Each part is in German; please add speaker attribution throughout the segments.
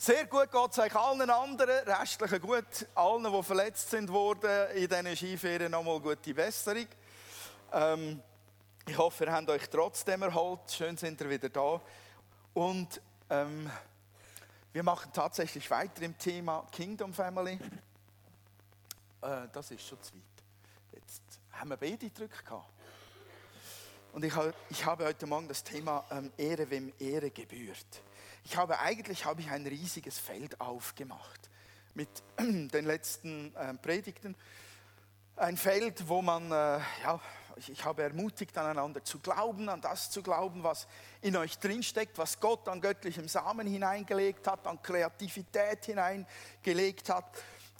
Speaker 1: Sehr gut geht es euch allen anderen, restlichen gut, allen, die verletzt sind worden in diesen Skiferien, nochmal gute Besserung. Ähm, ich hoffe, ihr habt euch trotzdem erholt. Schön sind ihr wieder da. Und ähm, wir machen tatsächlich weiter im Thema Kingdom Family. Äh, das ist schon zu weit. Jetzt haben wir beide Drücke gehabt. Und ich habe, ich habe heute Morgen das Thema ähm, Ehre, wem Ehre gebührt. Ich habe eigentlich habe ich ein riesiges Feld aufgemacht mit den letzten äh, Predigten. Ein Feld, wo man, äh, ja, ich habe ermutigt, aneinander zu glauben, an das zu glauben, was in euch drinsteckt, was Gott an göttlichem Samen hineingelegt hat, an Kreativität hineingelegt hat.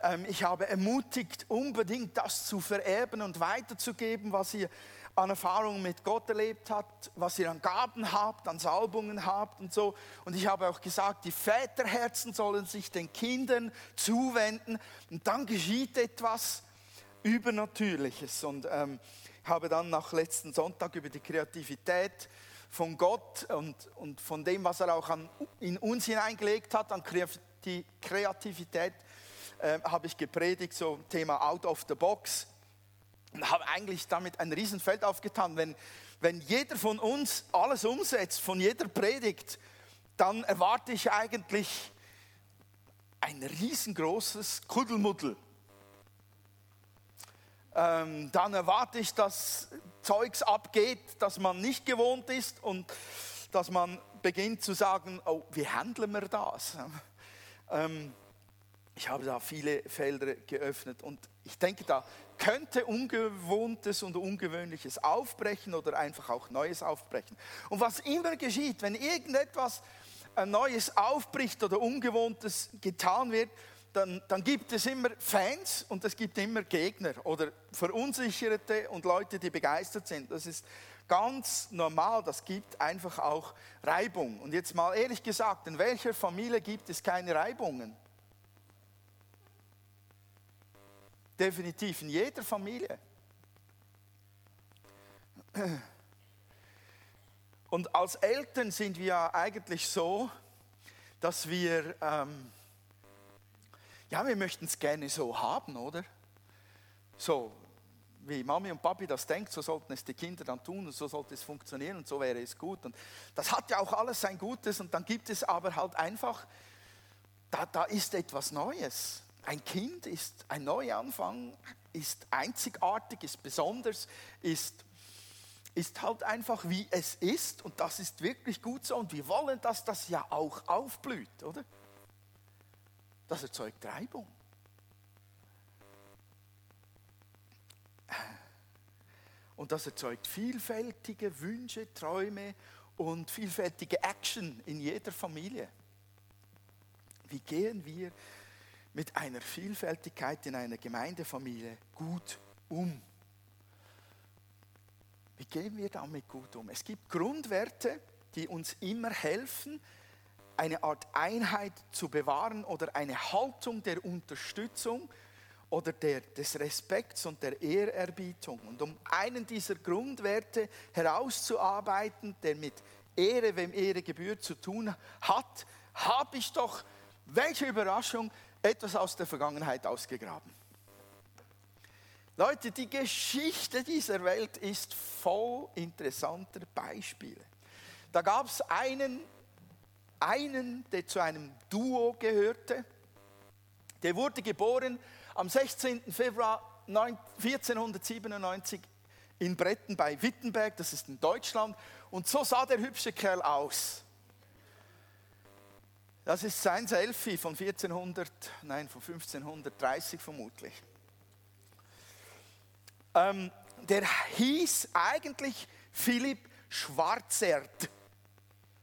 Speaker 1: Ähm, ich habe ermutigt, unbedingt das zu vererben und weiterzugeben, was ihr an Erfahrungen mit Gott erlebt habt, was ihr an Gaben habt, an Salbungen habt und so. Und ich habe auch gesagt, die Väterherzen sollen sich den Kindern zuwenden und dann geschieht etwas Übernatürliches. Und ähm, habe dann nach letzten Sonntag über die Kreativität von Gott und, und von dem, was er auch an, in uns hineingelegt hat, an Kreativität, äh, habe ich gepredigt, so Thema Out of the Box und habe eigentlich damit ein Riesenfeld aufgetan. Wenn, wenn jeder von uns alles umsetzt, von jeder Predigt, dann erwarte ich eigentlich ein riesengroßes Kuddelmuddel. Ähm, dann erwarte ich, dass Zeugs abgeht, das man nicht gewohnt ist und dass man beginnt zu sagen, oh, wie handeln wir das? Ähm, ich habe da viele Felder geöffnet und ich denke, da könnte Ungewohntes und Ungewöhnliches aufbrechen oder einfach auch Neues aufbrechen. Und was immer geschieht, wenn irgendetwas äh, Neues aufbricht oder Ungewohntes getan wird, dann, dann, gibt es immer Fans und es gibt immer Gegner oder Verunsicherte und Leute, die begeistert sind. Das ist ganz normal, das gibt einfach auch Reibung. Und jetzt mal ehrlich gesagt, in welcher Familie gibt es keine Reibungen? Definitiv in jeder Familie. Und als Eltern sind wir ja eigentlich so, dass wir, ähm, ja, wir möchten es gerne so haben, oder? So, wie Mami und Papi das denkt, so sollten es die Kinder dann tun und so sollte es funktionieren und so wäre es gut. Und das hat ja auch alles sein Gutes und dann gibt es aber halt einfach, da, da ist etwas Neues. Ein Kind ist ein Neuanfang, ist einzigartig, ist besonders, ist, ist halt einfach wie es ist und das ist wirklich gut so und wir wollen, dass das ja auch aufblüht, oder? Das erzeugt Reibung. Und das erzeugt vielfältige Wünsche, Träume und vielfältige Action in jeder Familie. Wie gehen wir mit einer Vielfältigkeit in einer Gemeindefamilie gut um? Wie gehen wir damit gut um? Es gibt Grundwerte, die uns immer helfen, eine Art Einheit zu bewahren oder eine Haltung der Unterstützung oder der, des Respekts und der Ehrerbietung. Und um einen dieser Grundwerte herauszuarbeiten, der mit Ehre, wem Ehre gebührt, zu tun hat, habe ich doch, welche Überraschung, etwas aus der Vergangenheit ausgegraben. Leute, die Geschichte dieser Welt ist voll interessanter Beispiele. Da gab es einen, einen, der zu einem Duo gehörte. Der wurde geboren am 16. Februar 1497 in Bretten bei Wittenberg, das ist in Deutschland. Und so sah der hübsche Kerl aus. Das ist sein Selfie von 1400, nein, von 1530 vermutlich. Ähm, der hieß eigentlich Philipp Schwarzert.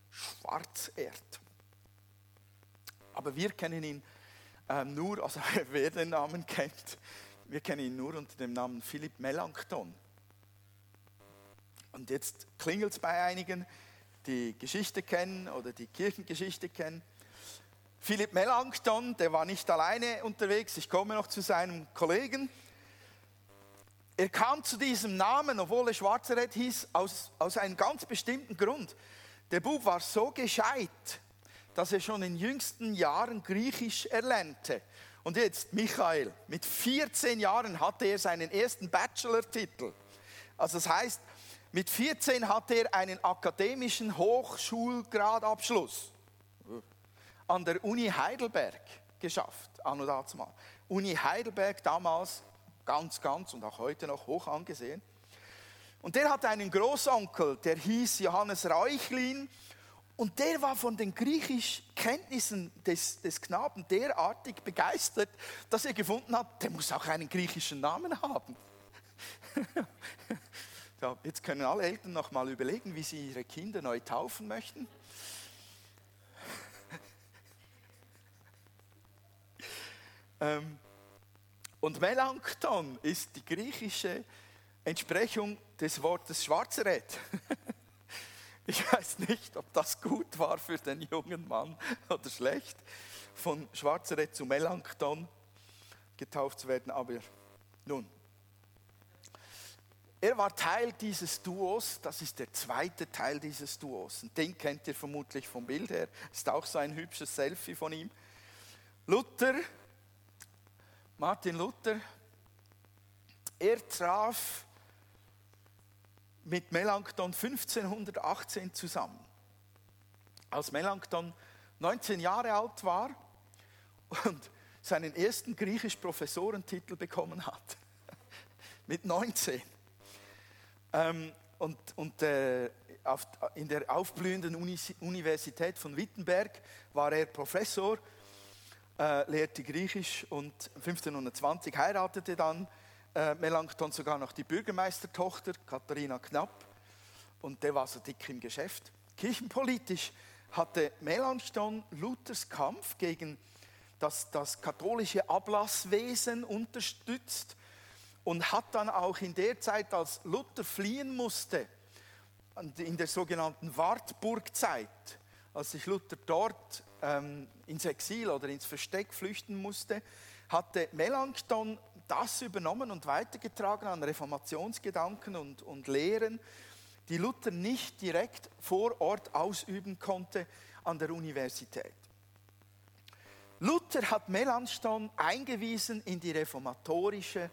Speaker 1: Schwarzert. Aber wir kennen ihn ähm, nur, also wer den Namen kennt, wir kennen ihn nur unter dem Namen Philipp Melanchthon. Und jetzt klingelt es bei einigen, die Geschichte kennen oder die Kirchengeschichte kennen. Philipp Melanchthon, der war nicht alleine unterwegs, ich komme noch zu seinem Kollegen. Er kam zu diesem Namen, obwohl er Schwarzeret hieß, aus, aus einem ganz bestimmten Grund. Der Bub war so gescheit, dass er schon in jüngsten Jahren Griechisch erlernte. Und jetzt, Michael, mit 14 Jahren hatte er seinen ersten Bachelor-Titel. Also das heißt, mit 14 hatte er einen akademischen Hochschulgradabschluss an der Uni Heidelberg geschafft, anno dazumal. Uni Heidelberg damals ganz, ganz und auch heute noch hoch angesehen. Und der hatte einen Großonkel, der hieß Johannes Reuchlin und der war von den Griechischkenntnissen des, des Knaben derartig begeistert, dass er gefunden hat, der muss auch einen griechischen Namen haben. jetzt können alle Eltern noch mal überlegen, wie sie ihre Kinder neu taufen möchten. Ähm, und Melanchthon ist die griechische Entsprechung des Wortes Schwarzeret. Ich weiß nicht, ob das gut war für den jungen Mann oder schlecht, von Schwarzeret zu Melanchthon getauft zu werden, aber nun. Er war Teil dieses Duos, das ist der zweite Teil dieses Duos. Und den kennt ihr vermutlich vom Bild her. Ist auch so ein hübsches Selfie von ihm. Luther, Martin Luther, er traf mit Melanchthon 1518 zusammen. Als Melanchthon 19 Jahre alt war und seinen ersten griechisch-Professorentitel bekommen hat. mit 19. Ähm, und und äh, auf, in der aufblühenden Universität von Wittenberg war er Professor, äh, lehrte Griechisch und 1520 heiratete dann äh, Melanchthon sogar noch die Bürgermeistertochter, Katharina Knapp. Und der war so dick im Geschäft. Kirchenpolitisch hatte Melanchthon Luthers Kampf gegen das, das katholische Ablasswesen unterstützt und hat dann auch in der Zeit, als Luther fliehen musste, in der sogenannten Wartburgzeit, als sich Luther dort ähm, ins Exil oder ins Versteck flüchten musste, hatte Melanchthon das übernommen und weitergetragen an Reformationsgedanken und, und Lehren, die Luther nicht direkt vor Ort ausüben konnte an der Universität. Luther hat Melanchthon eingewiesen in die reformatorische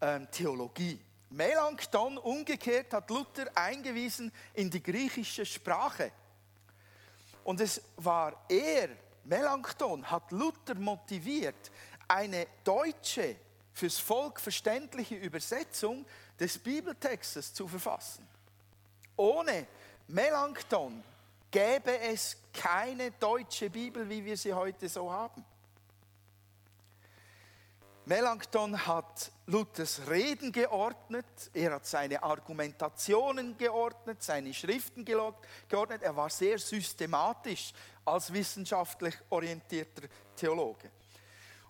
Speaker 1: ähm, Theologie. Melanchthon umgekehrt hat Luther eingewiesen in die griechische Sprache. Und es war er, Melanchthon, hat Luther motiviert, eine deutsche fürs Volk verständliche Übersetzung des Bibeltextes zu verfassen. Ohne Melanchthon gäbe es keine deutsche Bibel, wie wir sie heute so haben. Melanchthon hat Luthers Reden geordnet, er hat seine Argumentationen geordnet, seine Schriften geordnet, er war sehr systematisch als wissenschaftlich orientierter Theologe.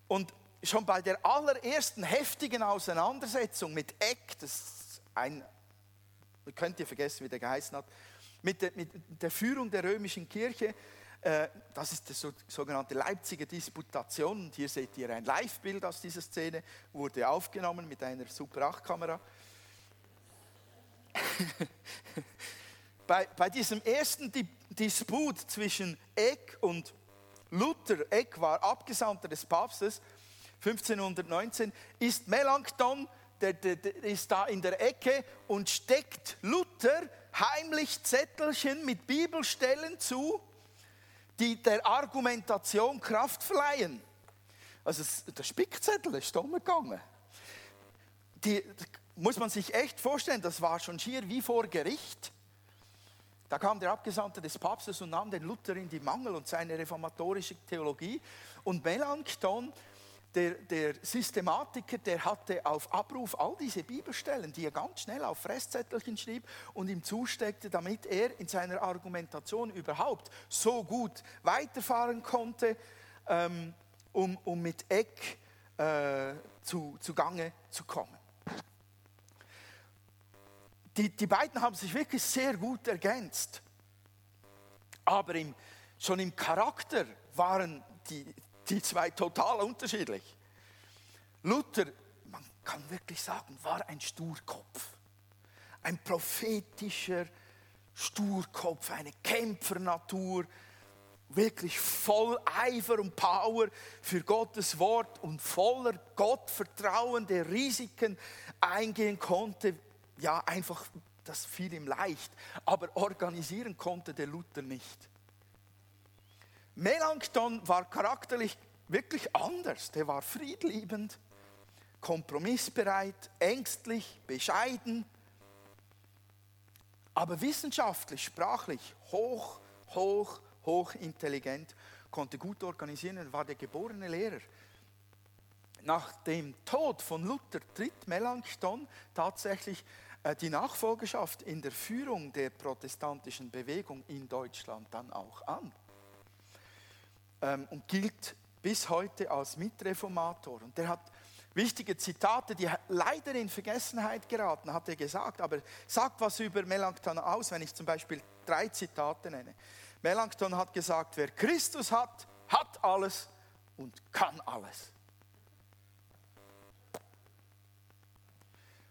Speaker 1: Und schon bei der allerersten heftigen Auseinandersetzung mit Eck, das ein, könnt ihr vergessen, wie der geheißen hat, mit der, mit der Führung der römischen Kirche, das ist die sogenannte Leipziger Disputation. Und hier seht ihr ein Live-Bild aus dieser Szene, wurde aufgenommen mit einer Super 8-Kamera. bei, bei diesem ersten Disput zwischen Eck und Luther, Eck war Abgesandter des Papstes, 1519, ist Melanchthon, der, der, der ist da in der Ecke und steckt Luther heimlich Zettelchen mit Bibelstellen zu, die der Argumentation Kraft verleihen. Also der Spickzettel ist umgegangen. Die muss man sich echt vorstellen, das war schon schier wie vor Gericht. Da kam der Abgesandte des Papstes und nahm den Luther in die Mangel und seine reformatorische Theologie. Und Melanchthon der, der Systematiker, der hatte auf Abruf all diese Bibelstellen, die er ganz schnell auf Fresszettelchen schrieb und ihm zusteckte, damit er in seiner Argumentation überhaupt so gut weiterfahren konnte, ähm, um, um mit Eck äh, zu, zu Gange zu kommen. Die, die beiden haben sich wirklich sehr gut ergänzt. Aber im, schon im Charakter waren die, die zwei total unterschiedlich. Luther, man kann wirklich sagen, war ein Sturkopf. Ein prophetischer Sturkopf, eine Kämpfernatur, wirklich voll Eifer und Power für Gottes Wort und voller Gottvertrauen, der Risiken eingehen konnte. Ja, einfach, das fiel ihm leicht, aber organisieren konnte der Luther nicht. Melanchthon war charakterlich wirklich anders. Der war friedliebend, kompromissbereit, ängstlich, bescheiden, aber wissenschaftlich, sprachlich hoch, hoch, hoch intelligent, konnte gut organisieren und war der geborene Lehrer. Nach dem Tod von Luther tritt Melanchthon tatsächlich äh, die Nachfolgerschaft in der Führung der protestantischen Bewegung in Deutschland dann auch an ähm, und gilt bis heute als Mitreformator. Und der hat wichtige Zitate, die leider in Vergessenheit geraten, hat er gesagt, aber sagt was über Melanchthon aus, wenn ich zum Beispiel drei Zitate nenne. Melanchthon hat gesagt, wer Christus hat, hat alles und kann alles.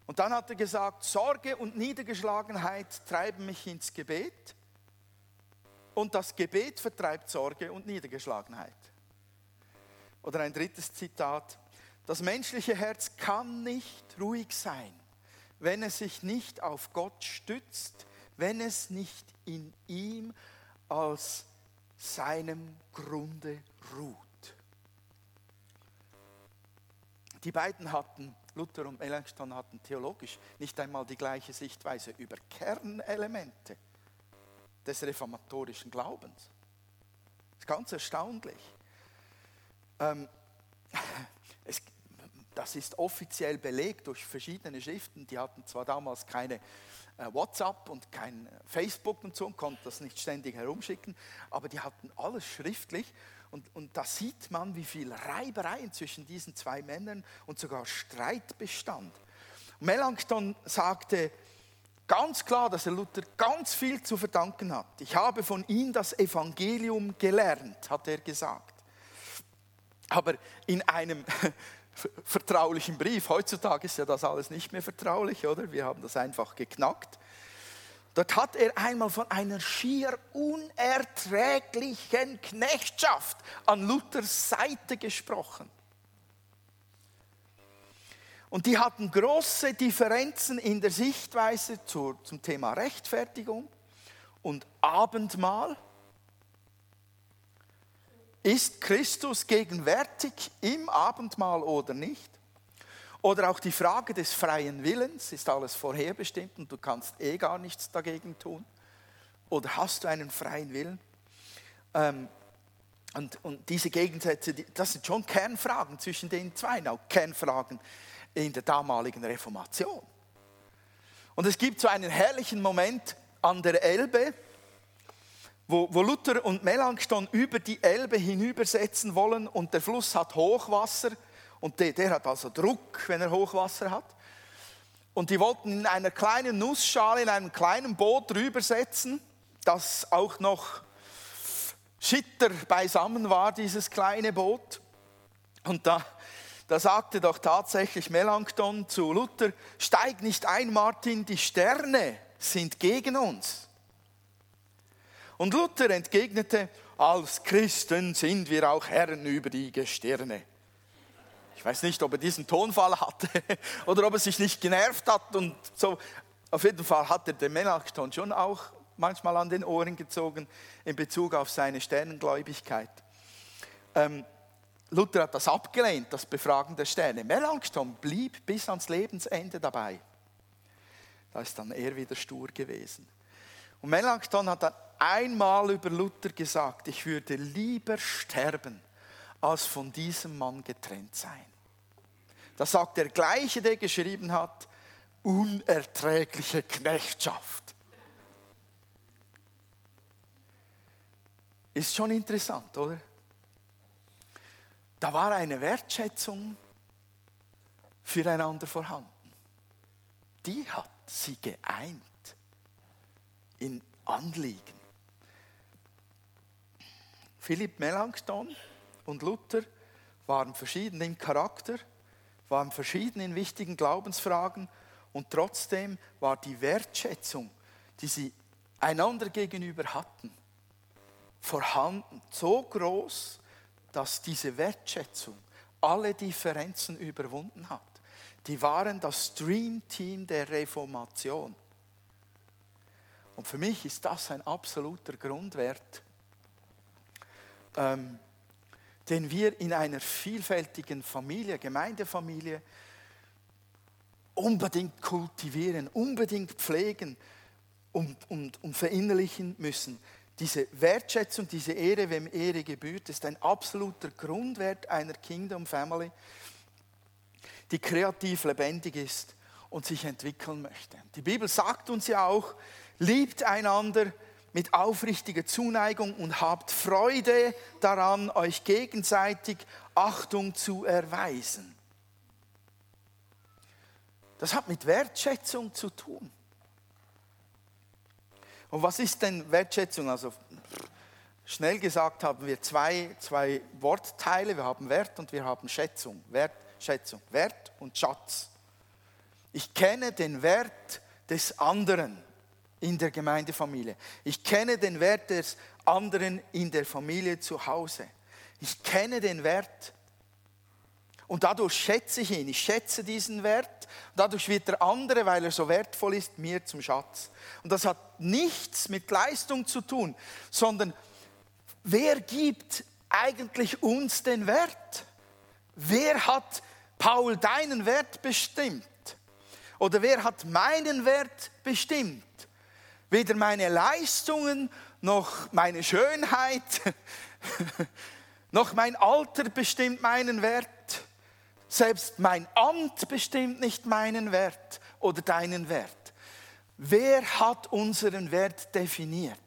Speaker 1: Und dann hat er gesagt, Sorge und Niedergeschlagenheit treiben mich ins Gebet und das Gebet vertreibt Sorge und Niedergeschlagenheit. Oder ein drittes Zitat, das menschliche Herz kann nicht ruhig sein, wenn es sich nicht auf Gott stützt, wenn es nicht in ihm als seinem Grunde ruht. Die beiden hatten, Luther und Melanchthon hatten theologisch nicht einmal die gleiche Sichtweise über Kernelemente des reformatorischen Glaubens. Das ist ganz erstaunlich. Ähm, es, das ist offiziell belegt durch verschiedene Schriften. Die hatten zwar damals keine äh, WhatsApp und kein Facebook und so und konnten das nicht ständig herumschicken, aber die hatten alles schriftlich. Und, und da sieht man, wie viel Reibereien zwischen diesen zwei Männern und sogar Streit bestand. Melanchthon sagte ganz klar, dass er Luther ganz viel zu verdanken hat. Ich habe von ihm das Evangelium gelernt, hat er gesagt. Aber in einem vertraulichen Brief. Heutzutage ist ja das alles nicht mehr vertraulich, oder? Wir haben das einfach geknackt. Dort hat er einmal von einer schier unerträglichen Knechtschaft an Luthers Seite gesprochen. Und die hatten große Differenzen in der Sichtweise zum Thema Rechtfertigung und Abendmahl. Ist Christus gegenwärtig im Abendmahl oder nicht? Oder auch die Frage des freien Willens, ist alles vorherbestimmt und du kannst eh gar nichts dagegen tun? Oder hast du einen freien Willen? Ähm, und, und, diese Gegensätze, das sind schon Kernfragen zwischen den zwei, Kernfragen in der damaligen Reformation. Und es gibt so einen herrlichen Moment an der Elbe, wo, wo Luther und Melanchthon über die Elbe hinübersetzen wollen und der Fluss hat Hochwasser und der, der hat also Druck, wenn er Hochwasser hat. Und die wollten in einer kleinen Nussschale, in einem kleinen Boot rübersetzen, das auch noch Schitter beisammen war, dieses kleine Boot. Und da, da sagte doch tatsächlich Melanchthon zu Luther, steig nicht ein, Martin, die Sterne sind gegen uns. Und Luther entgegnete, als Christen sind wir auch Herren über die Gestirne. Ich weiß nicht, ob er diesen Tonfall hatte oder ob er sich nicht genervt hat und so. Auf jeden Fall hat er den Melanchthon schon auch manchmal an den Ohren gezogen in Bezug auf seine Sternengläubigkeit. Ähm, Luther hat das abgelehnt, das Befragen der Sterne. Melanchthon blieb bis ans Lebensende dabei. Da ist dann er wieder stur gewesen. Und Melanchthon hat dann einmal über Luther gesagt, ich würde lieber sterben, als von diesem Mann getrennt sein. Das sagt der gleiche, der geschrieben hat, unerträgliche Knechtschaft. Ist schon interessant, oder? Da war eine Wertschätzung füreinander vorhanden. Die hat sie geeint in Anliegen. Philipp Melanchthon und Luther waren verschieden im Charakter, waren verschieden in wichtigen Glaubensfragen und trotzdem war die Wertschätzung, die sie einander gegenüber hatten, vorhanden, so groß, dass diese Wertschätzung alle Differenzen überwunden hat. Die waren das Dream Team der Reformation. Und für mich ist das ein absoluter Grundwert, ähm, den wir in einer vielfältigen Familie, Gemeindefamilie, unbedingt kultivieren, unbedingt pflegen und, und, und verinnerlichen müssen. Diese Wertschätzung, diese Ehre, wem Ehre gebührt, ist ein absoluter Grundwert einer Kingdom Family, die kreativ lebendig ist und sich entwickeln möchte. Die Bibel sagt uns ja auch, liebt einander mit aufrichtiger Zuneigung und habt Freude daran, euch gegenseitig Achtung zu erweisen. Das hat mit Wertschätzung zu tun. Und was ist denn Wertschätzung? Also schnell gesagt haben wir zwei, zwei Wortteile. Wir haben Wert und wir haben Schätzung. Wertschätzung. Wert und Schatz. Ich kenne den Wert des anderen in der Gemeindefamilie. Ich kenne den Wert des anderen in der Familie zu Hause. Ich kenne den Wert und dadurch schätze ich ihn. Ich schätze diesen Wert. Dadurch wird der andere, weil er so wertvoll ist, mir zum Schatz. Und das hat nichts mit Leistung zu tun, sondern wer gibt eigentlich uns den Wert? Wer hat Paul deinen Wert bestimmt? Oder wer hat meinen Wert bestimmt? Weder meine Leistungen noch meine Schönheit, noch mein Alter bestimmt meinen Wert selbst mein Amt bestimmt nicht meinen Wert oder deinen Wert. Wer hat unseren Wert definiert?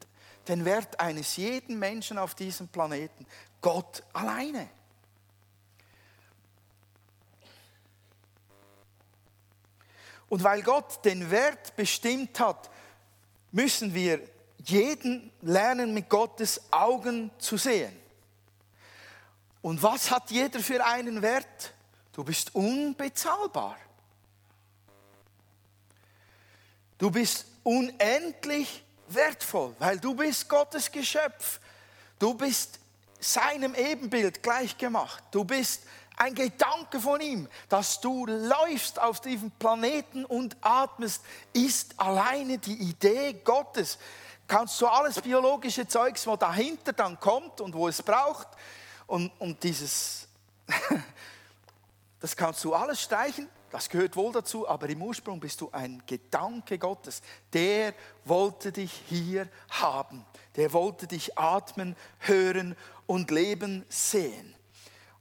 Speaker 1: Den Wert eines jeden Menschen auf diesem Planeten. Gott alleine. Und weil Gott den Wert bestimmt hat, müssen wir jeden lernen, mit Gottes Augen zu sehen. Und was hat jeder für einen Wert? Du bist unbezahlbar. Du bist unendlich wertvoll, weil du bist Gottes Geschöpf. Du bist seinem Ebenbild gleichgemacht. Du bist ein Gedanke von ihm, dass du läufst auf diesem Planeten und atmest, ist alleine die Idee Gottes. Kannst du alles biologische Zeugs, wo dahinter dann kommt und wo es braucht und, und dieses Das kannst du alles streichen, das gehört wohl dazu, aber im Ursprung bist du ein Gedanke Gottes. Der wollte dich hier haben. Der wollte dich atmen, hören und leben sehen.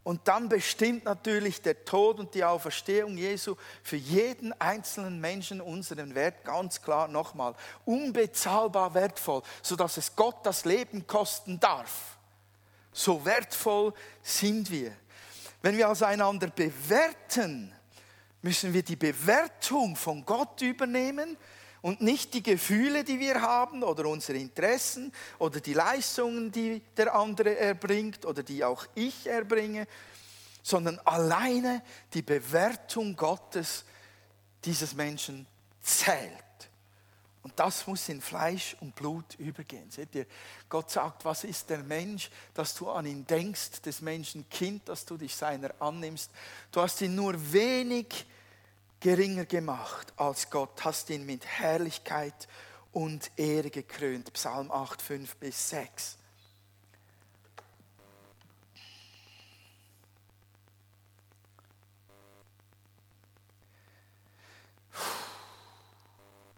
Speaker 1: Und dann bestimmt natürlich der Tod und die Auferstehung Jesu für jeden einzelnen Menschen unseren Wert ganz klar nochmal unbezahlbar wertvoll, sodass es Gott das Leben kosten darf. So wertvoll sind wir. Wenn wir also einander bewerten, müssen wir die Bewertung von Gott übernehmen und nicht die Gefühle, die wir haben oder unsere Interessen oder die Leistungen, die der andere erbringt oder die auch ich erbringe, sondern alleine die Bewertung Gottes dieses Menschen zählt. Und das muss in Fleisch und Blut übergehen. Seht ihr, Gott sagt, was ist der Mensch, dass du an ihn denkst, des Menschen Kind, dass du dich seiner annimmst. Du hast ihn nur wenig geringer gemacht als Gott, hast ihn mit Herrlichkeit und Ehre gekrönt. Psalm 8, 5 bis 6.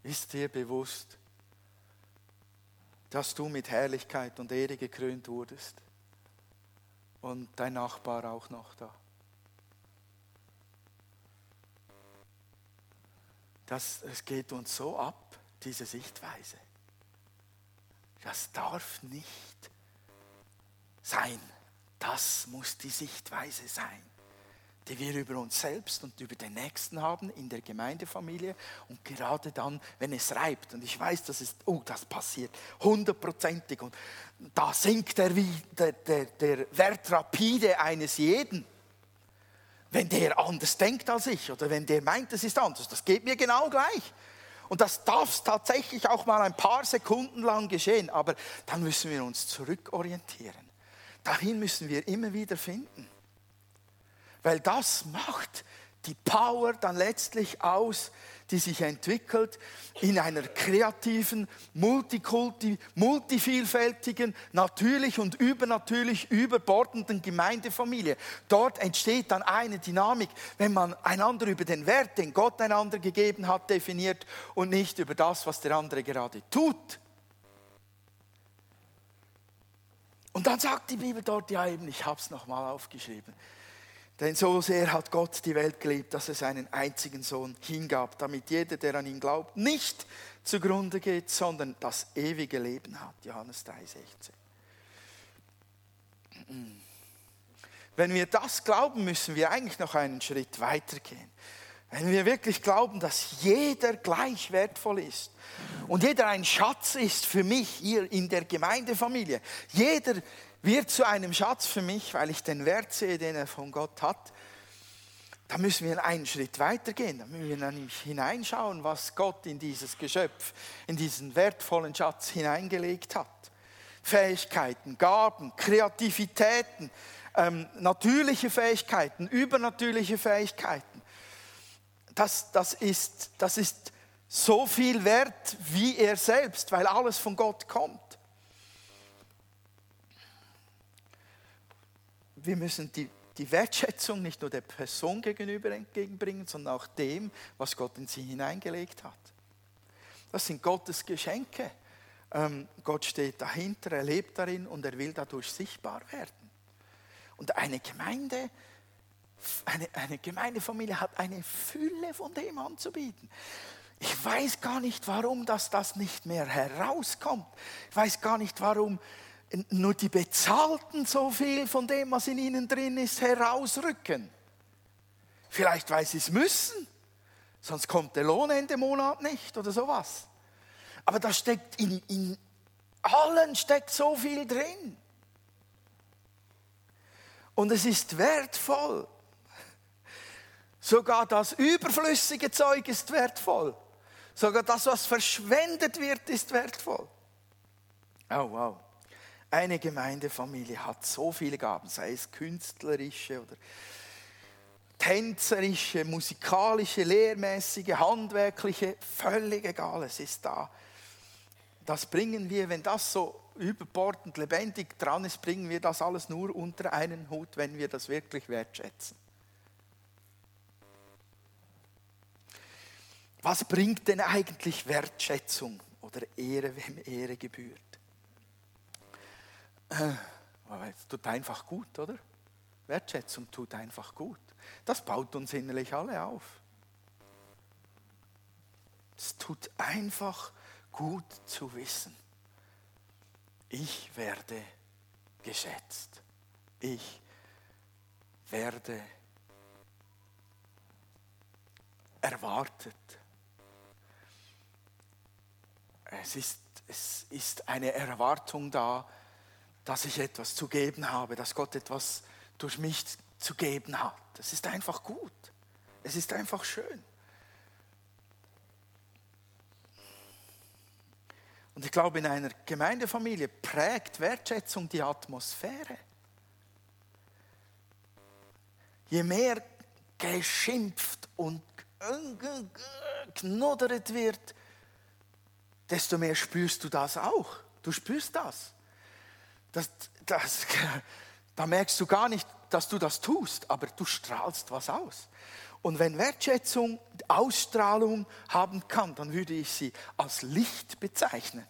Speaker 1: Ist dir bewusst, dass du mit Herrlichkeit und Ehre gekrönt wurdest und dein Nachbar auch noch da? Das, es geht uns so ab, diese Sichtweise. Das darf nicht sein. Das muss die Sichtweise sein die wir über uns selbst und über den Nächsten haben in der Gemeindefamilie und gerade dann, wenn es reibt und ich weiß, das ist, oh, das passiert hundertprozentig und da sinkt der, der, der, der Wert rapide eines jeden, wenn der anders denkt als ich oder wenn der meint, es ist anders. Das geht mir genau gleich. Und das darf tatsächlich auch mal ein paar Sekunden lang geschehen, aber dann müssen wir uns zurückorientieren. Dahin müssen wir immer wieder finden. Weil das macht die Power dann letztlich aus, die sich entwickelt in einer kreativen, multikulti, multivielfältigen, natürlich und übernatürlich überbordenden Gemeindefamilie. Dort entsteht dann eine Dynamik, wenn man einander über den Wert, den Gott einander gegeben hat, definiert und nicht über das, was der andere gerade tut. Und dann sagt die Bibel dort, ja eben, ich habe es nochmal aufgeschrieben. Denn so sehr hat Gott die Welt geliebt, dass er seinen einzigen Sohn hingab, damit jeder, der an ihn glaubt, nicht zugrunde geht, sondern das ewige Leben hat. Johannes 3,16. Wenn wir das glauben, müssen wir eigentlich noch einen Schritt weitergehen. Wenn wir wirklich glauben, dass jeder gleich wertvoll ist und jeder ein Schatz ist für mich hier in der Gemeindefamilie, jeder wird zu einem Schatz für mich, weil ich den Wert sehe, den er von Gott hat. Da müssen wir einen Schritt weitergehen. Da müssen wir nämlich hineinschauen, was Gott in dieses Geschöpf, in diesen wertvollen Schatz hineingelegt hat. Fähigkeiten, Gaben, Kreativitäten, ähm, natürliche Fähigkeiten, übernatürliche Fähigkeiten. Das, das, ist, das ist so viel wert wie er selbst, weil alles von Gott kommt. Wir müssen die, die Wertschätzung nicht nur der Person gegenüber entgegenbringen, sondern auch dem, was Gott in sie hineingelegt hat. Das sind Gottes Geschenke. Ähm, Gott steht dahinter, er lebt darin und er will dadurch sichtbar werden. Und eine Gemeinde, eine, eine Gemeindefamilie hat eine Fülle von dem anzubieten. Ich weiß gar nicht, warum das, das nicht mehr herauskommt. Ich weiß gar nicht, warum nur die Bezahlten so viel von dem, was in ihnen drin ist, herausrücken. Vielleicht, weil sie es müssen, sonst kommt der Lohn Ende Monat nicht oder sowas. Aber da steckt in, in allen steckt so viel drin. Und es ist wertvoll. Sogar das überflüssige Zeug ist wertvoll. Sogar das, was verschwendet wird, ist wertvoll. Oh, wow. Eine Gemeindefamilie hat so viele Gaben, sei es künstlerische oder tänzerische, musikalische, lehrmäßige, handwerkliche, völlig egal, es ist da. Das bringen wir, wenn das so überbordend lebendig dran ist, bringen wir das alles nur unter einen Hut, wenn wir das wirklich wertschätzen. Was bringt denn eigentlich Wertschätzung oder Ehre, wem Ehre gebührt? Es tut einfach gut, oder? Wertschätzung tut einfach gut. Das baut uns innerlich alle auf. Es tut einfach gut zu wissen, ich werde geschätzt. Ich werde erwartet. Es ist, es ist eine Erwartung da, dass ich etwas zu geben habe, dass Gott etwas durch mich zu geben hat. Es ist einfach gut. Es ist einfach schön. Und ich glaube, in einer Gemeindefamilie prägt Wertschätzung die Atmosphäre. Je mehr geschimpft und knuddert wird, desto mehr spürst du das auch. Du spürst das. Das, das, da merkst du gar nicht, dass du das tust, aber du strahlst was aus. Und wenn Wertschätzung Ausstrahlung haben kann, dann würde ich sie als Licht bezeichnen.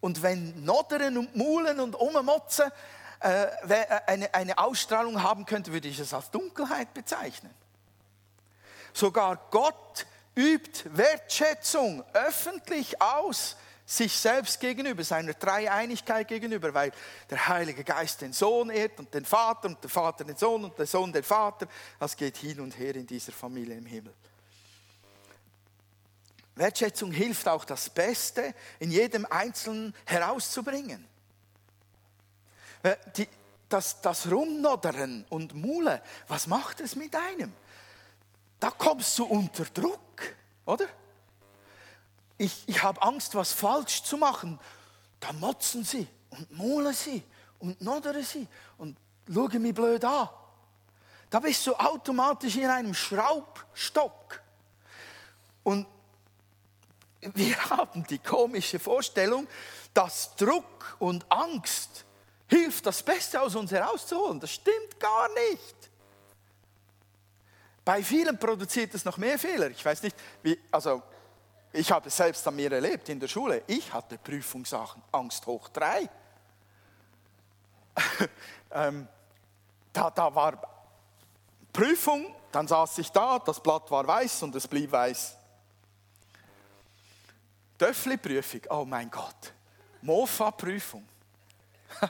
Speaker 1: Und wenn Nodderen und Mulen und Ummotzen äh, äh, eine, eine Ausstrahlung haben könnte, würde ich es als Dunkelheit bezeichnen. Sogar Gott übt Wertschätzung öffentlich aus sich selbst gegenüber, seiner Dreieinigkeit gegenüber, weil der Heilige Geist den Sohn ehrt und den Vater und der Vater den Sohn und der Sohn den Vater. Das geht hin und her in dieser Familie im Himmel. Wertschätzung hilft auch das Beste in jedem Einzelnen herauszubringen. Äh, das, das Rumnoddern und Mule, was macht es mit einem? Da kommst du unter Druck, oder? Ich, ich habe Angst, was falsch zu machen, dann motzen sie und mohlen sie und noddern sie und schauen mich blöd an. Da bist du automatisch in einem Schraubstock. Und wir haben die komische Vorstellung, dass Druck und Angst hilft, das Beste aus uns herauszuholen. Das stimmt gar nicht. Bei vielen produziert es noch mehr Fehler. Ich weiß nicht, wie, also ich habe es selbst an mir erlebt in der Schule. Ich hatte Prüfungsangst hoch drei. ähm, da, da war Prüfung, dann saß ich da, das Blatt war weiß und es blieb weiß. Döffli-Prüfung, oh mein Gott. Mofa-Prüfung.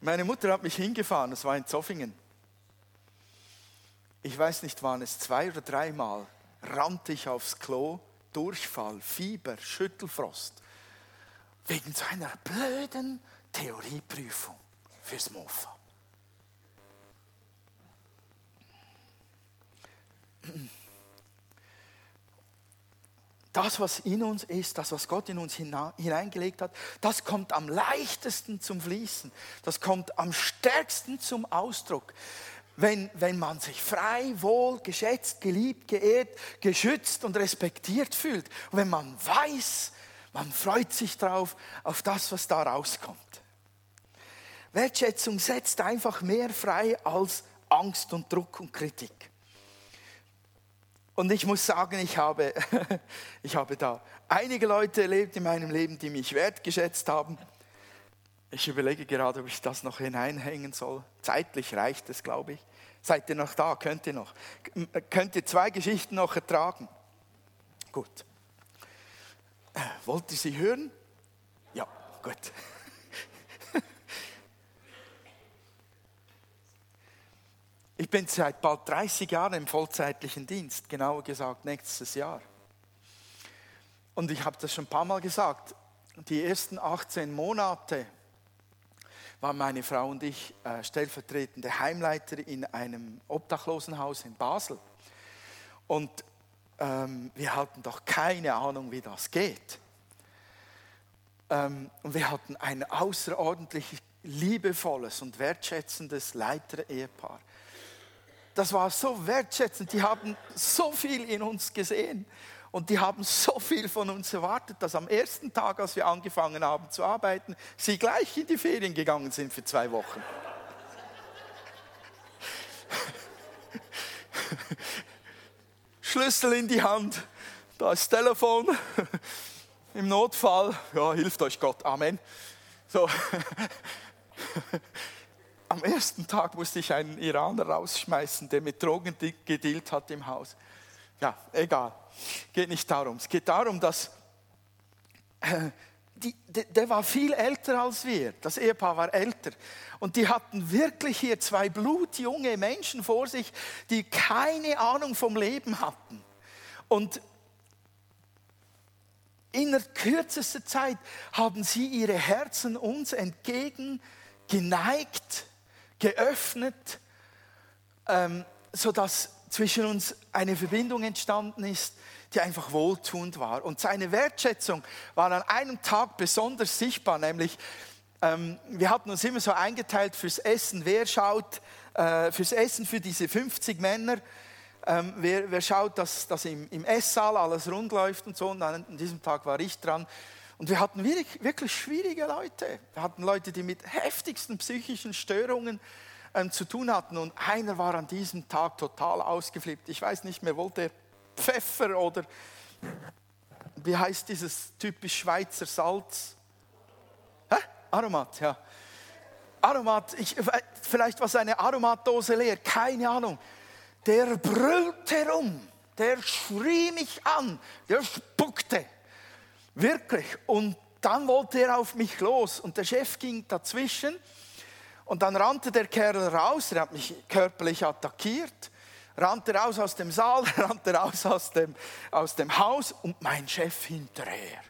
Speaker 1: Meine Mutter hat mich hingefahren, es war in Zoffingen. Ich weiß nicht, waren es zwei oder dreimal, rannte ich aufs Klo, Durchfall, Fieber, Schüttelfrost, wegen so einer blöden Theorieprüfung fürs Mofa. das, was in uns ist, das, was Gott in uns hineingelegt hat, das kommt am leichtesten zum Fließen. Das kommt am stärksten zum Ausdruck. Wenn, wenn man sich frei, wohl, geschätzt, geliebt, geehrt, geschützt und respektiert fühlt. Und wenn man weiß, man freut sich drauf, auf das, was da rauskommt. Wertschätzung setzt einfach mehr frei als Angst und Druck und Kritik. Und ich muss sagen, ich habe, ich habe da einige Leute erlebt in meinem Leben, die mich wertgeschätzt haben. Ich überlege gerade, ob ich das noch hineinhängen soll. Zeitlich reicht es, glaube ich. Seid ihr noch da? Könnt ihr noch? Könnt ihr zwei Geschichten noch ertragen? Gut. Wollt ihr sie hören? Ja, gut. Ich bin seit bald 30 Jahren im vollzeitlichen Dienst, genauer gesagt nächstes Jahr. Und ich habe das schon ein paar Mal gesagt, die ersten 18 Monate waren meine Frau und ich äh, stellvertretende Heimleiter in einem Obdachlosenhaus in Basel. Und ähm, wir hatten doch keine Ahnung, wie das geht. Ähm, und wir hatten ein außerordentlich liebevolles und wertschätzendes Leiter-Ehepaar das war so wertschätzend. Die haben so viel in uns gesehen und die haben so viel von uns erwartet, dass am ersten Tag, als wir angefangen haben zu arbeiten, sie gleich in die Ferien gegangen sind für zwei Wochen. Schlüssel in die Hand, da ist das Telefon. Im Notfall, ja, hilft euch Gott, Amen. So am ersten Tag musste ich einen Iraner rausschmeißen, der mit Drogen gedealt hat im Haus. Ja, egal. Geht nicht darum. Es geht darum, dass äh, die, der war viel älter als wir. Das Ehepaar war älter. Und die hatten wirklich hier zwei blutjunge Menschen vor sich, die keine Ahnung vom Leben hatten. Und in der kürzesten Zeit haben sie ihre Herzen uns entgegengeneigt geöffnet, ähm, sodass zwischen uns eine Verbindung entstanden ist, die einfach wohltuend war. Und seine Wertschätzung war an einem Tag besonders sichtbar, nämlich ähm, wir hatten uns immer so eingeteilt fürs Essen. Wer schaut äh, fürs Essen für diese 50 Männer? Ähm, wer, wer, schaut, dass, dass im, im, Esssaal alles rund läuft und so. Und an diesem Tag war ich dran. Und wir hatten wirklich, wirklich schwierige Leute. Wir hatten Leute, die mit heftigsten psychischen Störungen ähm, zu tun hatten. Und einer war an diesem Tag total ausgeflippt. Ich weiß nicht mehr, wollte Pfeffer oder wie heißt dieses typisch Schweizer Salz? Hä? Aromat, ja. Aromat, ich, vielleicht war seine Aromatdose leer, keine Ahnung. Der brüllte herum, der schrie mich an, der spuckte. Wirklich. Und dann wollte er auf mich los und der Chef ging dazwischen und dann rannte der Kerl raus, er hat mich körperlich attackiert, rannte raus aus dem Saal, rannte raus aus dem, aus dem Haus und mein Chef hinterher.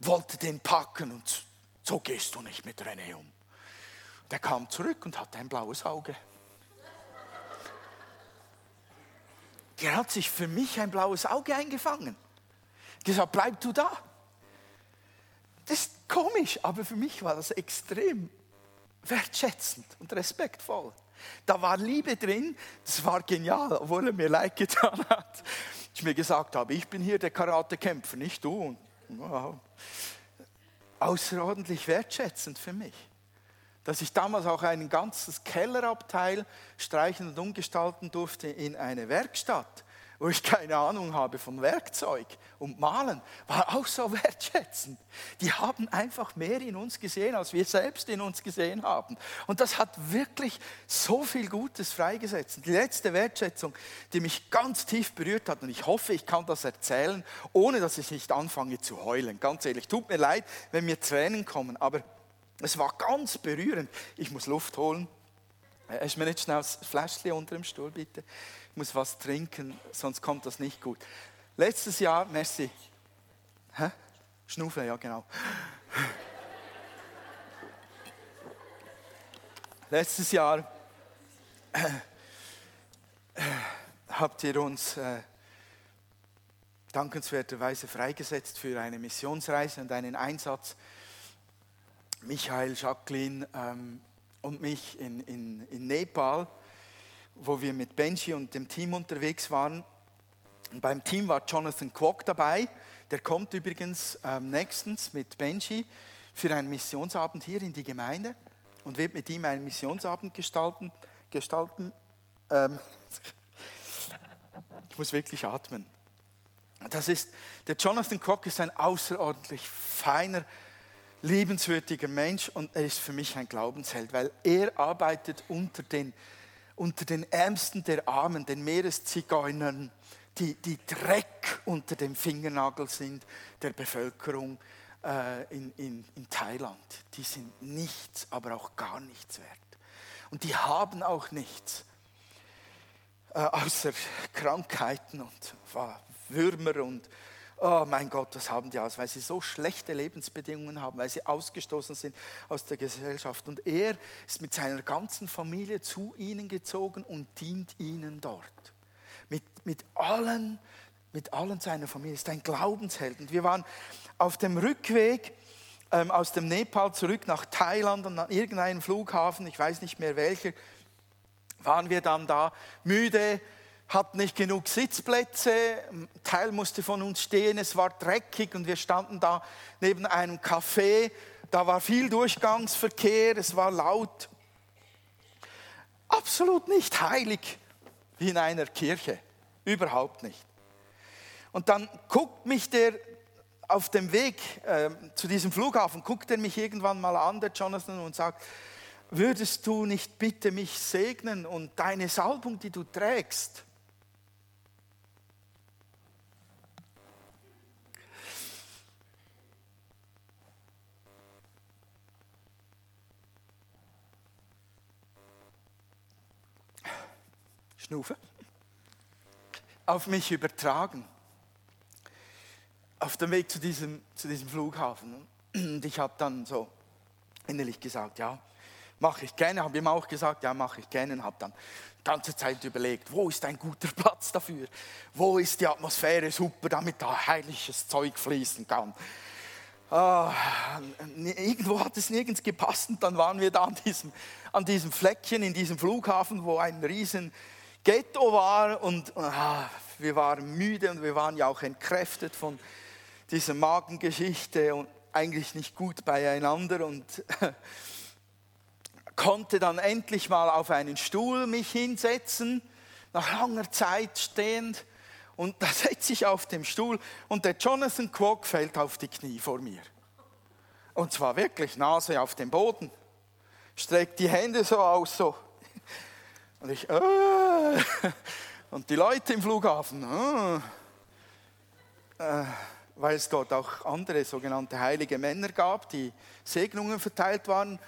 Speaker 1: Wollte den packen und so gehst du nicht mit René um. Der kam zurück und hatte ein blaues Auge. der hat sich für mich ein blaues Auge eingefangen. Gesagt, bleib du da. Das ist komisch, aber für mich war das extrem wertschätzend und respektvoll. Da war Liebe drin, das war genial, obwohl er mir leid getan hat. Ich mir gesagt habe, ich bin hier der Karatekämpfer, nicht du. Wow. Außerordentlich wertschätzend für mich. Dass ich damals auch ein ganzes Kellerabteil streichen und umgestalten durfte in eine Werkstatt wo ich keine Ahnung habe von Werkzeug und Malen, war auch so wertschätzend. Die haben einfach mehr in uns gesehen, als wir selbst in uns gesehen haben. Und das hat wirklich so viel Gutes freigesetzt. Die letzte Wertschätzung, die mich ganz tief berührt hat, und ich hoffe, ich kann das erzählen, ohne dass ich nicht anfange zu heulen. Ganz ehrlich, tut mir leid, wenn mir Tränen kommen, aber es war ganz berührend. Ich muss Luft holen. Hast mir nicht schnell das Fläschchen unter dem Stuhl, bitte? Muss was trinken, sonst kommt das nicht gut. Letztes Jahr, merci. Hä? Schnufe, ja genau. Letztes Jahr äh, äh, habt ihr uns äh, dankenswerterweise freigesetzt für eine Missionsreise und einen Einsatz. Michael, Jacqueline ähm, und mich in, in, in Nepal wo wir mit Benji und dem Team unterwegs waren. Und beim Team war Jonathan Kwok dabei. Der kommt übrigens ähm, nächstens mit Benji für einen Missionsabend hier in die Gemeinde und wird mit ihm einen Missionsabend gestalten. gestalten. Ähm, ich muss wirklich atmen. Das ist, der Jonathan Kwok ist ein außerordentlich feiner, liebenswürdiger Mensch und er ist für mich ein Glaubensheld, weil er arbeitet unter den unter den Ärmsten der Armen, den Meereszigeunern, die, die Dreck unter dem Fingernagel sind der Bevölkerung äh, in, in, in Thailand. Die sind nichts, aber auch gar nichts wert. Und die haben auch nichts, äh, außer Krankheiten und Würmer und oh mein Gott, was haben die aus, weil sie so schlechte Lebensbedingungen haben, weil sie ausgestoßen sind aus der Gesellschaft. Und er ist mit seiner ganzen Familie zu ihnen gezogen und dient ihnen dort. Mit, mit allen, mit allen seiner Familie. Ist ein Glaubensheld. Und wir waren auf dem Rückweg ähm, aus dem Nepal zurück nach Thailand und an irgendeinem Flughafen, ich weiß nicht mehr welcher, waren wir dann da müde, hatten nicht genug Sitzplätze, ein Teil musste von uns stehen, es war dreckig und wir standen da neben einem Café, da war viel Durchgangsverkehr, es war laut. Absolut nicht heilig wie in einer Kirche, überhaupt nicht. Und dann guckt mich der auf dem Weg äh, zu diesem Flughafen, guckt er mich irgendwann mal an, der Jonathan, und sagt, würdest du nicht bitte mich segnen und deine Salbung, die du trägst, Schnufe, auf mich übertragen. Auf dem Weg zu diesem, zu diesem Flughafen. Und ich habe dann so innerlich gesagt, ja, mache ich gerne. Habe ihm auch gesagt, ja, mache ich gerne. Und habe dann die ganze Zeit überlegt, wo ist ein guter Platz dafür? Wo ist die Atmosphäre super, damit da heiliges Zeug fließen kann? Ah, irgendwo hat es nirgends gepasst und dann waren wir da an diesem, an diesem Fleckchen in diesem Flughafen, wo ein riesen Ghetto war und ah, wir waren müde und wir waren ja auch entkräftet von dieser Magengeschichte und eigentlich nicht gut beieinander und konnte dann endlich mal auf einen Stuhl mich hinsetzen, nach langer Zeit stehend und da setze ich auf dem Stuhl und der Jonathan Quok fällt auf die Knie vor mir. Und zwar wirklich Nase auf dem Boden, streckt die Hände so aus, so und ich, äh, und die Leute im Flughafen, äh, äh, weil es dort auch andere sogenannte heilige Männer gab, die Segnungen verteilt waren,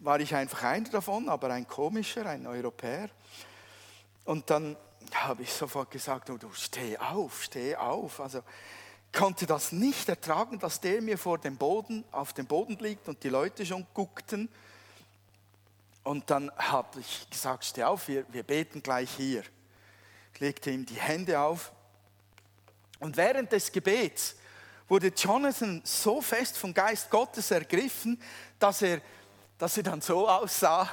Speaker 1: war ich einfach einer davon, aber ein komischer, ein Europäer. Und dann habe ich sofort gesagt, oh, du steh auf, steh auf. Also konnte das nicht ertragen, dass der mir vor dem Boden, auf dem Boden liegt und die Leute schon guckten. Und dann habe ich gesagt, steh auf, wir, wir beten gleich hier. legte ihm die Hände auf. Und während des Gebets wurde Jonathan so fest vom Geist Gottes ergriffen, dass er, dass er dann so aussah.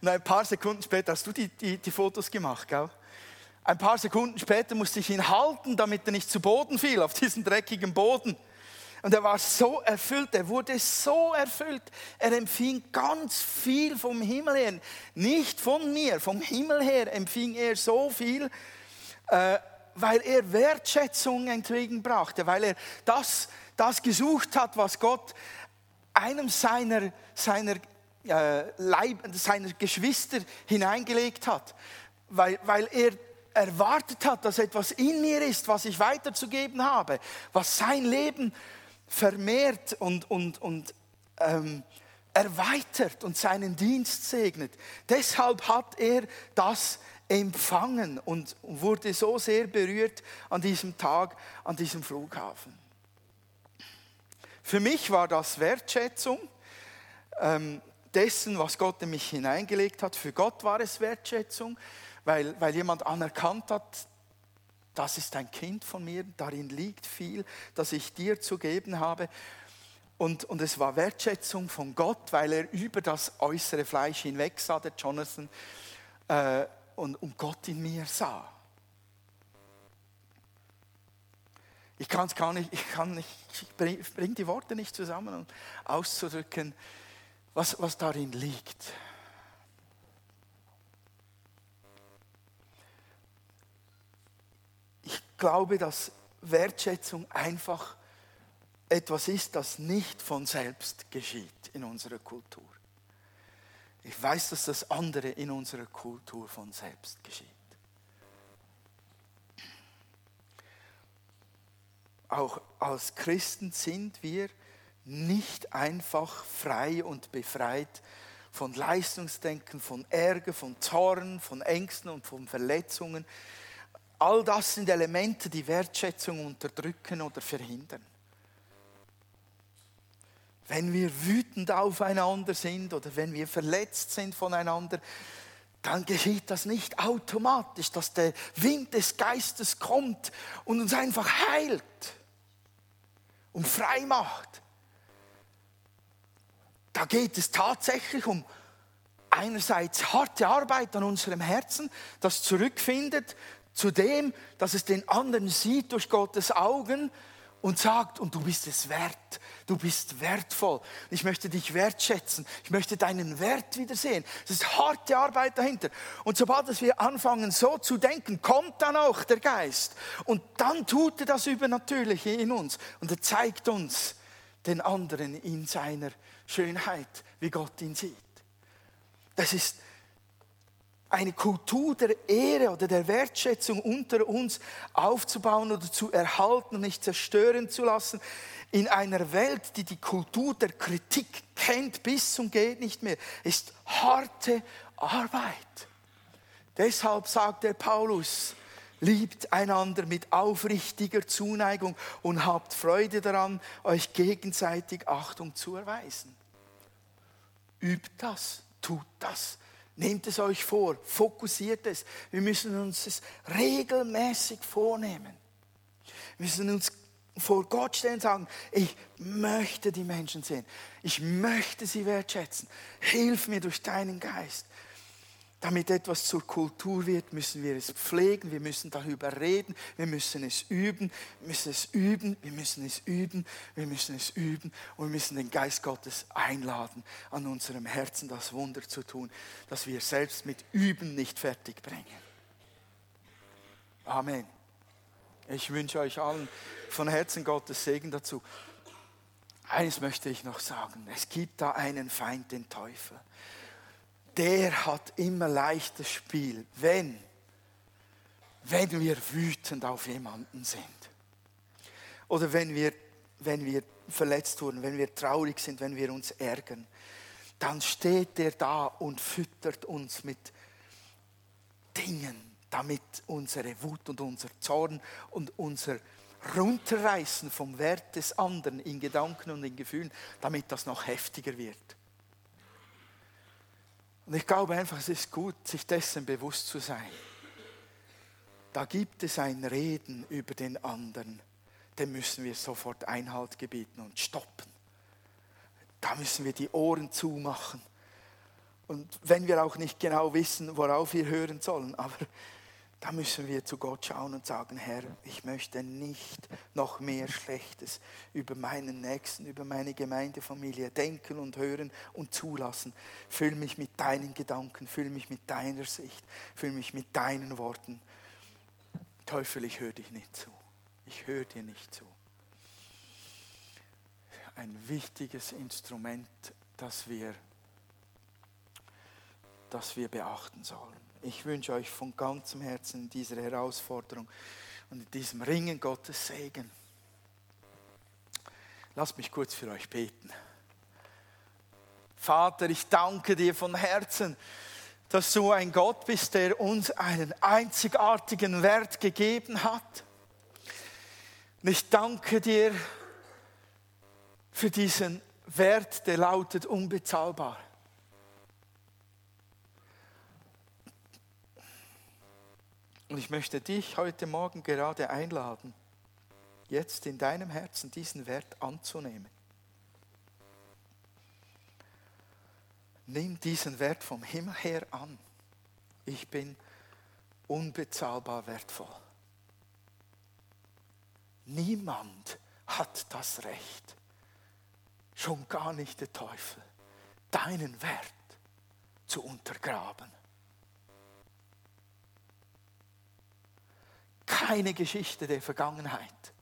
Speaker 1: Und ein paar Sekunden später hast du die, die, die Fotos gemacht, gell? Ein paar Sekunden später musste ich ihn halten, damit er nicht zu Boden fiel, auf diesen dreckigen Boden. Und er war so erfüllt, er wurde so erfüllt. Er empfing ganz viel vom Himmel her. Nicht von mir, vom Himmel her empfing er so viel, äh, weil er Wertschätzung entgegenbrachte, weil er das, das gesucht hat, was Gott einem seiner, seiner, äh, Leib, seiner Geschwister hineingelegt hat. Weil, weil er erwartet hat, dass etwas in mir ist, was ich weiterzugeben habe, was sein Leben vermehrt und, und, und ähm, erweitert und seinen Dienst segnet. Deshalb hat er das empfangen und wurde so sehr berührt an diesem Tag, an diesem Flughafen. Für mich war das Wertschätzung ähm, dessen, was Gott in mich hineingelegt hat. Für Gott war es Wertschätzung, weil, weil jemand anerkannt hat, das ist ein Kind von mir, darin liegt viel, das ich dir zu geben habe. Und, und es war Wertschätzung von Gott, weil er über das äußere Fleisch hinweg sah, der Jonathan, äh, und, und Gott in mir sah. Ich kann es gar nicht, ich kann nicht, ich bringe bring die Worte nicht zusammen, um auszudrücken, was, was darin liegt. Glaube, dass Wertschätzung einfach etwas ist, das nicht von selbst geschieht in unserer Kultur. Ich weiß, dass das andere in unserer Kultur von selbst geschieht. Auch als Christen sind wir nicht einfach frei und befreit von Leistungsdenken, von Ärger, von Zorn, von Ängsten und von Verletzungen. All das sind Elemente, die Wertschätzung unterdrücken oder verhindern. Wenn wir wütend aufeinander sind oder wenn wir verletzt sind voneinander, dann geschieht das nicht automatisch, dass der Wind des Geistes kommt und uns einfach heilt und frei macht. Da geht es tatsächlich um einerseits harte Arbeit an unserem Herzen, das zurückfindet zu dem, dass es den anderen sieht durch Gottes Augen und sagt, und du bist es wert, du bist wertvoll. Ich möchte dich wertschätzen, ich möchte deinen Wert wiedersehen. Es ist harte Arbeit dahinter. Und sobald wir anfangen, so zu denken, kommt dann auch der Geist. Und dann tut er das Übernatürliche in uns. Und er zeigt uns den anderen in seiner Schönheit, wie Gott ihn sieht. Das ist eine Kultur der Ehre oder der Wertschätzung unter uns aufzubauen oder zu erhalten und nicht zerstören zu lassen. In einer Welt, die die Kultur der Kritik kennt bis zum geht nicht mehr, ist harte Arbeit. Deshalb sagt der Paulus, liebt einander mit aufrichtiger Zuneigung und habt Freude daran, euch gegenseitig Achtung zu erweisen. Übt das, tut das Nehmt es euch vor, fokussiert es. Wir müssen uns es regelmäßig vornehmen. Wir müssen uns vor Gott stellen und sagen, ich möchte die Menschen sehen. Ich möchte sie wertschätzen. Hilf mir durch deinen Geist. Damit etwas zur Kultur wird, müssen wir es pflegen, wir müssen darüber reden, wir müssen es üben, wir müssen es üben, wir müssen es üben, wir müssen es üben und wir müssen den Geist Gottes einladen, an unserem Herzen das Wunder zu tun, dass wir selbst mit Üben nicht fertig bringen. Amen. Ich wünsche euch allen von Herzen Gottes Segen dazu. Eines möchte ich noch sagen, es gibt da einen Feind, den Teufel der hat immer leichtes Spiel, wenn, wenn wir wütend auf jemanden sind. Oder wenn wir, wenn wir verletzt wurden, wenn wir traurig sind, wenn wir uns ärgern. Dann steht der da und füttert uns mit Dingen, damit unsere Wut und unser Zorn und unser Runterreißen vom Wert des anderen in Gedanken und in Gefühlen, damit das noch heftiger wird. Und ich glaube einfach, es ist gut, sich dessen bewusst zu sein. da gibt es ein Reden über den anderen, dem müssen wir sofort Einhalt gebieten und stoppen. Da müssen wir die Ohren zumachen. Und wenn wir auch nicht genau wissen, worauf wir hören sollen, aber da müssen wir zu Gott schauen und sagen, Herr, ich möchte nicht noch mehr Schlechtes über meinen Nächsten, über meine Gemeindefamilie denken und hören und zulassen. Füll mich mit deinen Gedanken, füll mich mit deiner Sicht, füll mich mit deinen Worten. Teufel, ich höre dich nicht zu. Ich höre dir nicht zu. Ein wichtiges Instrument, das wir, das wir beachten sollen. Ich wünsche euch von ganzem Herzen in dieser Herausforderung und in diesem Ringen Gottes Segen. Lasst mich kurz für euch beten. Vater, ich danke dir von Herzen, dass du ein Gott bist, der uns einen einzigartigen Wert gegeben hat. Und ich danke dir für diesen Wert, der lautet unbezahlbar. Und ich möchte dich heute Morgen gerade einladen, jetzt in deinem Herzen diesen Wert anzunehmen. Nimm diesen Wert vom Himmel her an. Ich bin unbezahlbar wertvoll. Niemand hat das Recht, schon gar nicht der Teufel, deinen Wert zu untergraben. Keine Geschichte der Vergangenheit,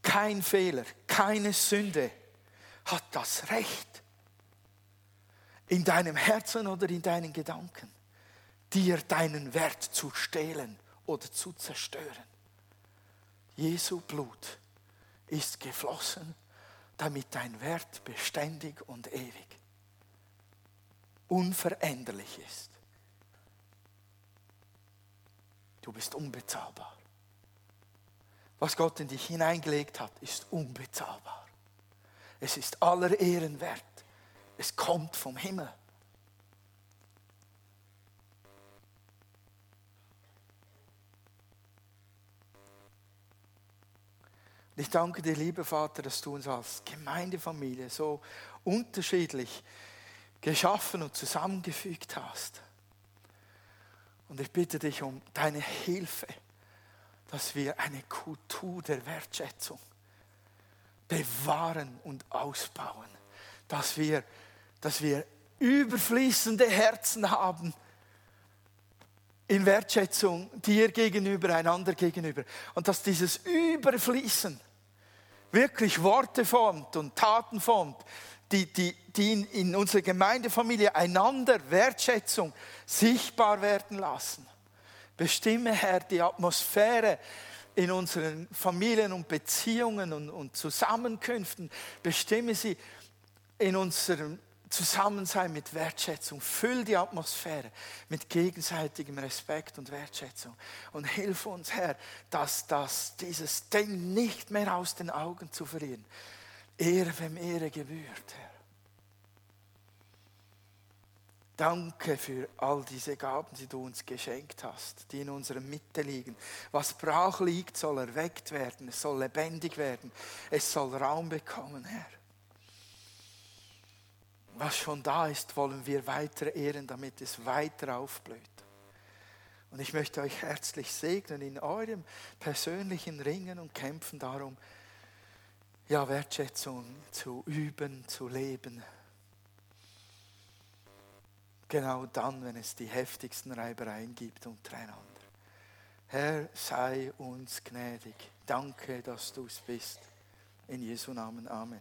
Speaker 1: kein Fehler, keine Sünde hat das Recht, in deinem Herzen oder in deinen Gedanken, dir deinen Wert zu stehlen oder zu zerstören. Jesu Blut ist geflossen, damit dein Wert beständig und ewig, unveränderlich ist. Du bist unbezahlbar. Was Gott in dich hineingelegt hat, ist unbezahlbar. Es ist aller Ehren wert. Es kommt vom Himmel. ich danke dir, lieber Vater, dass du uns als Gemeindefamilie so unterschiedlich geschaffen und zusammengefügt hast. Und ich bitte dich um deine Hilfe, dass wir eine Kultur der Wertschätzung bewahren und ausbauen. Dass wir, dass wir überfließende Herzen haben in Wertschätzung dir gegenüber, einander gegenüber. Und dass dieses Überfließen wirklich Worte formt und Taten formt, die, die, die in, in unserer Gemeindefamilie einander Wertschätzung sichtbar werden lassen. Bestimme, Herr, die Atmosphäre in unseren Familien und Beziehungen und, und Zusammenkünften. Bestimme sie in unserem Zusammensein mit Wertschätzung. Füll die Atmosphäre mit gegenseitigem Respekt und Wertschätzung. Und hilf uns, Herr, dass das, dieses Ding nicht mehr aus den Augen zu verlieren. Ehre, wem Ehre gebührt, Herr. Danke für all diese Gaben, die du uns geschenkt hast, die in unserer Mitte liegen. Was brach liegt, soll erweckt werden, es soll lebendig werden, es soll Raum bekommen, Herr. Was schon da ist, wollen wir weiter ehren, damit es weiter aufblüht. Und ich möchte euch herzlich segnen in eurem persönlichen Ringen und Kämpfen darum, ja, Wertschätzung zu üben, zu leben. Genau dann, wenn es die heftigsten Reibereien gibt untereinander. Herr, sei uns gnädig. Danke, dass du es bist. In Jesu Namen. Amen.